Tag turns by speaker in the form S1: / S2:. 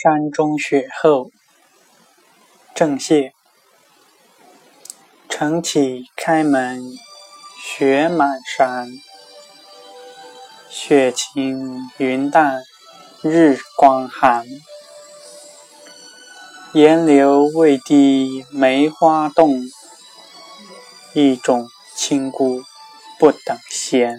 S1: 山中雪后。正谢。晨起开门，雪满山。雪晴云淡，日光寒。岩流未滴梅花动，一种清孤不等闲。